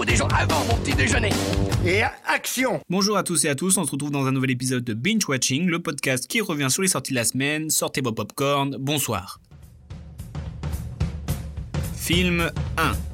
Peau des gens avant mon petit déjeuner. Et action Bonjour à tous et à tous, on se retrouve dans un nouvel épisode de Binge Watching, le podcast qui revient sur les sorties de la semaine. Sortez vos popcorn, bonsoir. Film 1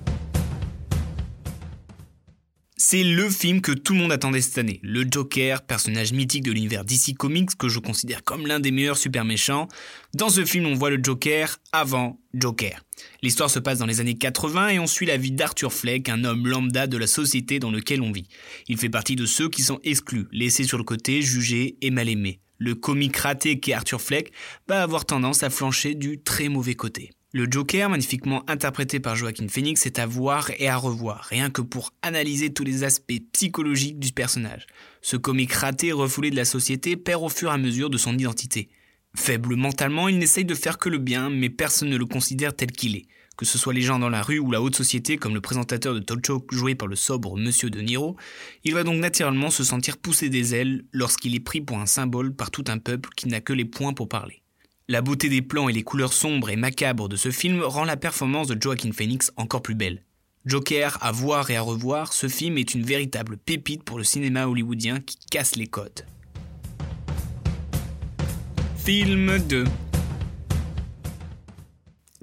c'est le film que tout le monde attendait cette année. Le Joker, personnage mythique de l'univers DC Comics que je considère comme l'un des meilleurs super méchants. Dans ce film, on voit le Joker avant Joker. L'histoire se passe dans les années 80 et on suit la vie d'Arthur Fleck, un homme lambda de la société dans lequel on vit. Il fait partie de ceux qui sont exclus, laissés sur le côté, jugés et mal aimés. Le comique raté qu'est Arthur Fleck va avoir tendance à flancher du très mauvais côté. Le Joker, magnifiquement interprété par Joaquin Phoenix, est à voir et à revoir, rien que pour analyser tous les aspects psychologiques du personnage. Ce comique raté refoulé de la société perd au fur et à mesure de son identité. Faible mentalement, il n'essaye de faire que le bien, mais personne ne le considère tel qu'il est. Que ce soit les gens dans la rue ou la haute société, comme le présentateur de talk show joué par le sobre Monsieur De Niro, il va donc naturellement se sentir pousser des ailes lorsqu'il est pris pour un symbole par tout un peuple qui n'a que les points pour parler. La beauté des plans et les couleurs sombres et macabres de ce film rend la performance de Joaquin Phoenix encore plus belle. Joker, à voir et à revoir, ce film est une véritable pépite pour le cinéma hollywoodien qui casse les codes. Film 2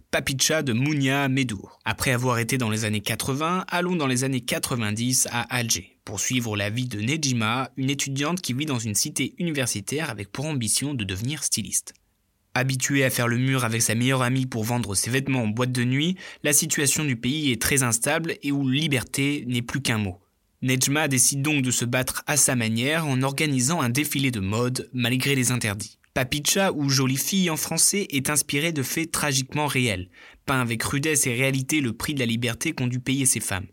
Papicha de Mounia Medour. Après avoir été dans les années 80, allons dans les années 90 à Alger pour suivre la vie de Nejima, une étudiante qui vit dans une cité universitaire avec pour ambition de devenir styliste. Habituée à faire le mur avec sa meilleure amie pour vendre ses vêtements en boîte de nuit, la situation du pays est très instable et où liberté n'est plus qu'un mot. Nejma décide donc de se battre à sa manière en organisant un défilé de mode malgré les interdits. Papicha ou Jolie fille en français est inspiré de faits tragiquement réels, peint avec rudesse et réalité le prix de la liberté qu'ont dû payer ces femmes.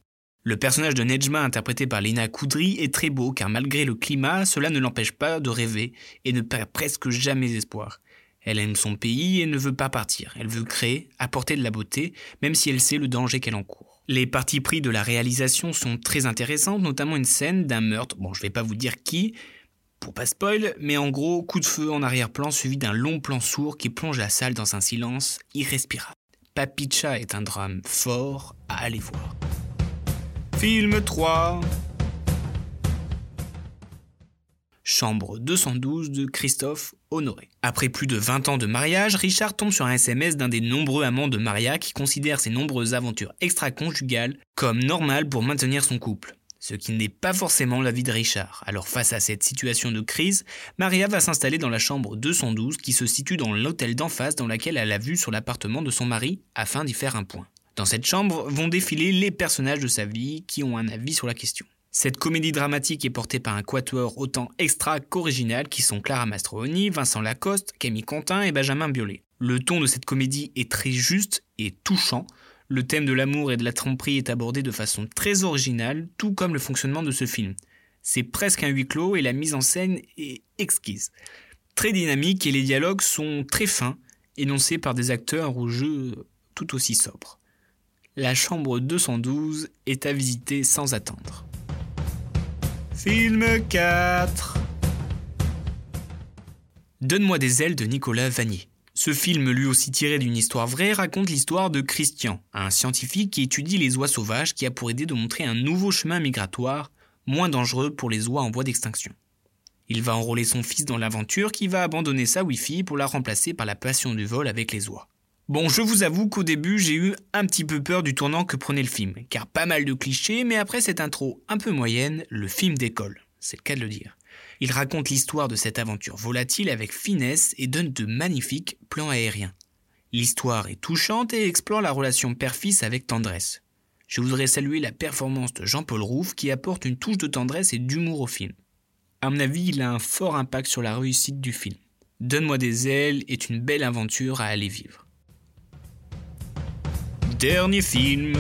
Le personnage de Nejma interprété par Lena Koudry est très beau car malgré le climat, cela ne l'empêche pas de rêver et ne perd presque jamais espoir. Elle aime son pays et ne veut pas partir. Elle veut créer, apporter de la beauté, même si elle sait le danger qu'elle encourt. Les parties pris de la réalisation sont très intéressantes, notamment une scène d'un meurtre. Bon, je vais pas vous dire qui, pour pas spoil, mais en gros, coup de feu en arrière-plan suivi d'un long plan sourd qui plonge la salle dans un silence irrespirable. Papicha est un drame fort à aller voir. Film 3 Chambre 212 de Christophe Honoré. Après plus de 20 ans de mariage, Richard tombe sur un SMS d'un des nombreux amants de Maria qui considère ses nombreuses aventures extra-conjugales comme normales pour maintenir son couple. Ce qui n'est pas forcément l'avis de Richard. Alors face à cette situation de crise, Maria va s'installer dans la chambre 212 qui se situe dans l'hôtel d'en face dans laquelle elle a vue sur l'appartement de son mari afin d'y faire un point. Dans cette chambre vont défiler les personnages de sa vie qui ont un avis sur la question. Cette comédie dramatique est portée par un quatuor autant extra qu'original qui sont Clara Mastroianni, Vincent Lacoste, Camille Contin et Benjamin Biolay. Le ton de cette comédie est très juste et touchant. Le thème de l'amour et de la tromperie est abordé de façon très originale, tout comme le fonctionnement de ce film. C'est presque un huis clos et la mise en scène est exquise. Très dynamique et les dialogues sont très fins, énoncés par des acteurs au jeu tout aussi sobre. La chambre 212 est à visiter sans attendre. Film 4 Donne-moi des ailes de Nicolas Vanier. Ce film, lui aussi tiré d'une histoire vraie, raconte l'histoire de Christian, un scientifique qui étudie les oies sauvages qui a pour idée de montrer un nouveau chemin migratoire, moins dangereux pour les oies en voie d'extinction. Il va enrôler son fils dans l'aventure qui va abandonner sa Wi-Fi pour la remplacer par la passion du vol avec les oies. Bon, je vous avoue qu'au début, j'ai eu un petit peu peur du tournant que prenait le film, car pas mal de clichés, mais après cette intro un peu moyenne, le film décolle. C'est le cas de le dire. Il raconte l'histoire de cette aventure volatile avec finesse et donne de magnifiques plans aériens. L'histoire est touchante et explore la relation père-fils avec tendresse. Je voudrais saluer la performance de Jean-Paul Rouve qui apporte une touche de tendresse et d'humour au film. À mon avis, il a un fort impact sur la réussite du film. Donne-moi des ailes est une belle aventure à aller vivre. Dernier film.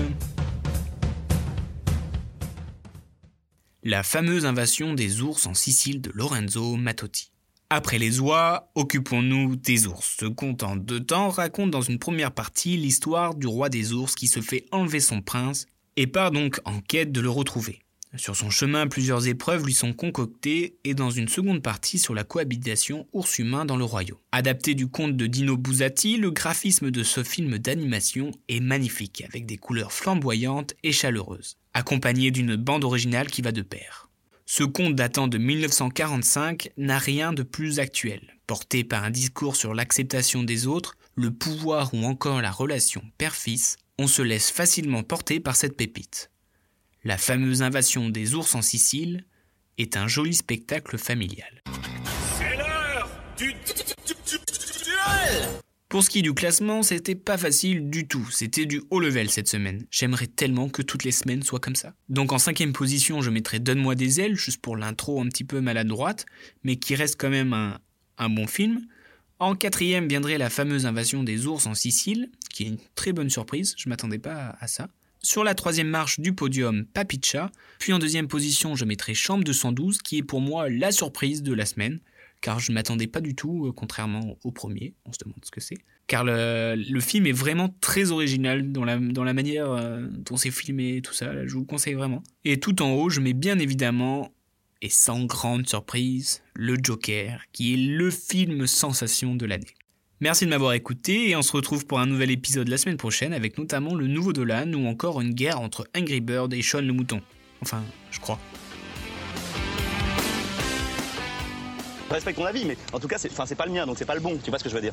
La fameuse invasion des ours en Sicile de Lorenzo Mattotti. Après les oies, occupons-nous des ours. Ce conte en temps raconte dans une première partie l'histoire du roi des ours qui se fait enlever son prince et part donc en quête de le retrouver. Sur son chemin, plusieurs épreuves lui sont concoctées et dans une seconde partie sur la cohabitation ours-humain dans le royaume. Adapté du conte de Dino Buzzati, le graphisme de ce film d'animation est magnifique avec des couleurs flamboyantes et chaleureuses, accompagné d'une bande originale qui va de pair. Ce conte datant de 1945 n'a rien de plus actuel. Porté par un discours sur l'acceptation des autres, le pouvoir ou encore la relation père-fils, on se laisse facilement porter par cette pépite. La fameuse invasion des ours en Sicile est un joli spectacle familial. C'est l'heure du Pour ce qui est du classement, c'était pas facile du tout. C'était du haut level cette semaine. J'aimerais tellement que toutes les semaines soient comme ça. Donc en cinquième position, je mettrais Donne-moi des ailes, juste pour l'intro un petit peu maladroite, mais qui reste quand même un, un bon film. En quatrième viendrait la fameuse invasion des ours en Sicile, qui est une très bonne surprise, je m'attendais pas à ça. Sur la troisième marche du podium, Papicha. Puis en deuxième position, je mettrai Chambre 212, qui est pour moi la surprise de la semaine, car je ne m'attendais pas du tout, euh, contrairement au premier. On se demande ce que c'est. Car le, film est vraiment très original dans la, manière euh, dont c'est filmé et tout ça. Je vous le conseille vraiment. Et tout en haut, je mets bien évidemment, et sans grande surprise, le Joker, qui est le film sensation de l'année. Merci de m'avoir écouté et on se retrouve pour un nouvel épisode la semaine prochaine avec notamment le nouveau Dolan ou encore une guerre entre Angry Bird et Sean le mouton. Enfin, je crois. Je respecte ton avis, mais en tout cas, c'est pas le mien, donc c'est pas le bon. Tu vois ce que je veux dire